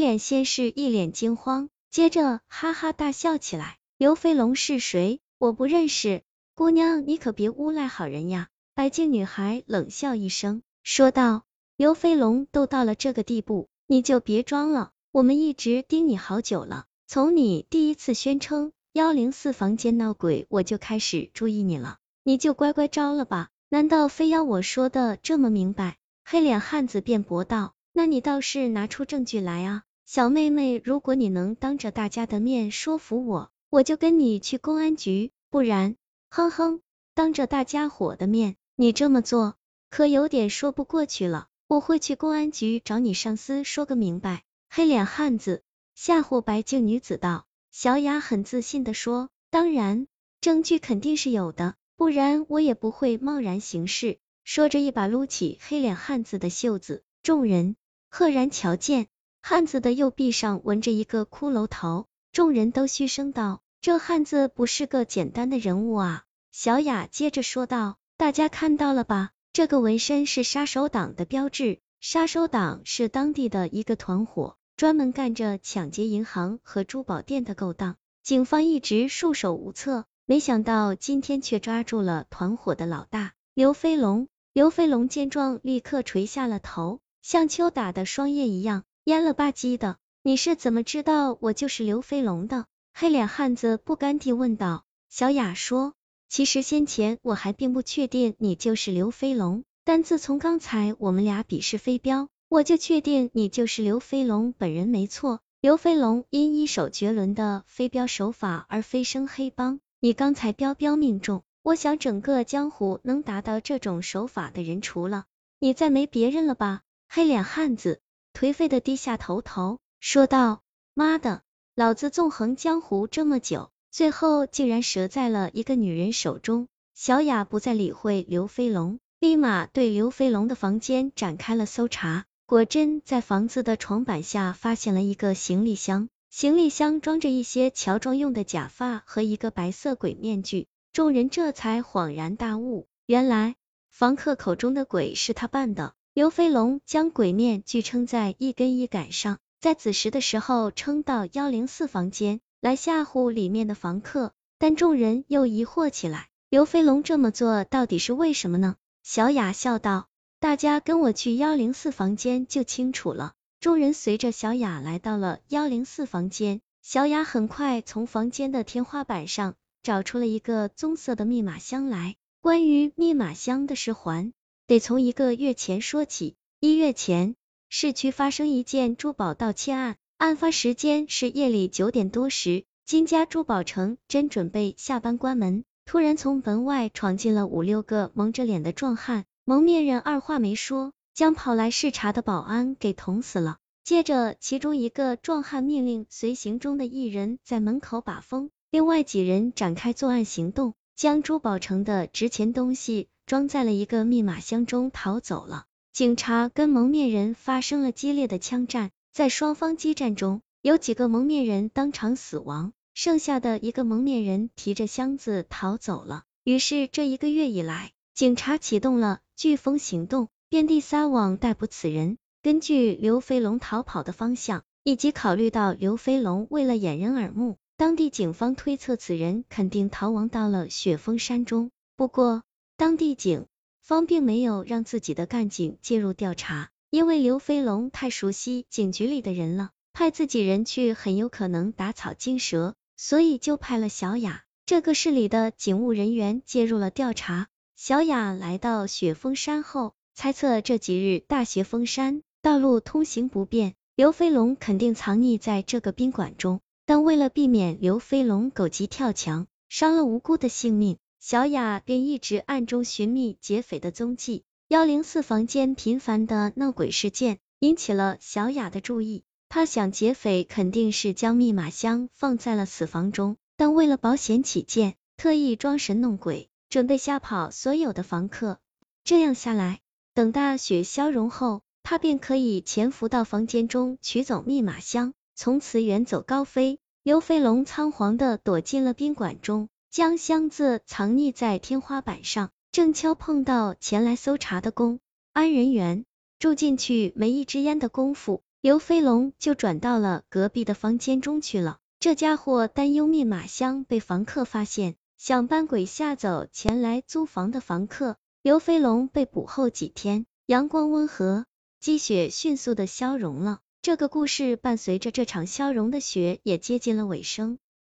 脸先是一脸惊慌，接着哈哈大笑起来。刘飞龙是谁？我不认识。姑娘，你可别诬赖好人呀！白净女孩冷笑一声，说道：“刘飞龙都到了这个地步，你就别装了。我们一直盯你好久了，从你第一次宣称幺零四房间闹鬼，我就开始注意你了。你就乖乖招了吧？难道非要我说的这么明白？”黑脸汉子辩驳道：“那你倒是拿出证据来啊！小妹妹，如果你能当着大家的面说服我，我就跟你去公安局；不然，哼哼，当着大家伙的面。”你这么做可有点说不过去了，我会去公安局找你上司说个明白。黑脸汉子吓唬白净女子道。小雅很自信的说，当然，证据肯定是有的，不然我也不会贸然行事。说着一把撸起黑脸汉子的袖子，众人赫然瞧见汉子的右臂上纹着一个骷髅头，众人都嘘声道，这汉子不是个简单的人物啊。小雅接着说道。大家看到了吧？这个纹身是杀手党的标志。杀手党是当地的一个团伙，专门干着抢劫银行和珠宝店的勾当。警方一直束手无策，没想到今天却抓住了团伙的老大刘飞龙。刘飞龙见状，立刻垂下了头，像秋打的霜叶一样蔫了吧唧的。你是怎么知道我就是刘飞龙的？黑脸汉子不甘地问道。小雅说。其实先前我还并不确定你就是刘飞龙，但自从刚才我们俩比试飞镖，我就确定你就是刘飞龙本人没错。刘飞龙因一手绝伦的飞镖手法而飞升黑帮，你刚才镖镖命中。我想整个江湖能达到这种手法的人，除了你，再没别人了吧？黑脸汉子颓废的低下头头，说道：妈的，老子纵横江湖这么久。最后竟然折在了一个女人手中。小雅不再理会刘飞龙，立马对刘飞龙的房间展开了搜查。果真在房子的床板下发现了一个行李箱，行李箱装着一些乔装用的假发和一个白色鬼面具。众人这才恍然大悟，原来房客口中的鬼是他扮的。刘飞龙将鬼面具撑在一根衣杆上，在子时的时候撑到幺零四房间。来吓唬里面的房客，但众人又疑惑起来，刘飞龙这么做到底是为什么呢？小雅笑道：“大家跟我去幺零四房间就清楚了。”众人随着小雅来到了幺零四房间，小雅很快从房间的天花板上找出了一个棕色的密码箱来。关于密码箱的事环，得从一个月前说起。一月前，市区发生一件珠宝盗窃案。案发时间是夜里九点多时，金家珠宝城正准备下班关门，突然从门外闯进了五六个蒙着脸的壮汉，蒙面人二话没说，将跑来视察的保安给捅死了。接着，其中一个壮汉命令随行中的一人在门口把风，另外几人展开作案行动，将珠宝城的值钱东西装在了一个密码箱中逃走了。警察跟蒙面人发生了激烈的枪战。在双方激战中，有几个蒙面人当场死亡，剩下的一个蒙面人提着箱子逃走了。于是这一个月以来，警察启动了飓风行动，遍地撒网逮捕此人。根据刘飞龙逃跑的方向，以及考虑到刘飞龙为了掩人耳目，当地警方推测此人肯定逃亡到了雪峰山中。不过，当地警方并没有让自己的干警介入调查。因为刘飞龙太熟悉警局里的人了，派自己人去很有可能打草惊蛇，所以就派了小雅这个市里的警务人员介入了调查。小雅来到雪峰山后，猜测这几日大雪封山，道路通行不便，刘飞龙肯定藏匿在这个宾馆中。但为了避免刘飞龙狗急跳墙，伤了无辜的性命，小雅便一直暗中寻觅劫匪的踪迹。幺零四房间频繁的闹鬼事件引起了小雅的注意，她想劫匪肯定是将密码箱放在了此房中，但为了保险起见，特意装神弄鬼，准备吓跑所有的房客。这样下来，等大雪消融后，他便可以潜伏到房间中取走密码箱，从此远走高飞。刘飞龙仓皇的躲进了宾馆中，将箱子藏匿在天花板上。正巧碰到前来搜查的公安人员，住进去没一支烟的功夫，刘飞龙就转到了隔壁的房间中去了。这家伙担忧密码箱被房客发现，想扮鬼吓走前来租房的房客。刘飞龙被捕后几天，阳光温和，积雪迅速的消融了。这个故事伴随着这场消融的雪也接近了尾声。